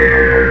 Yeah.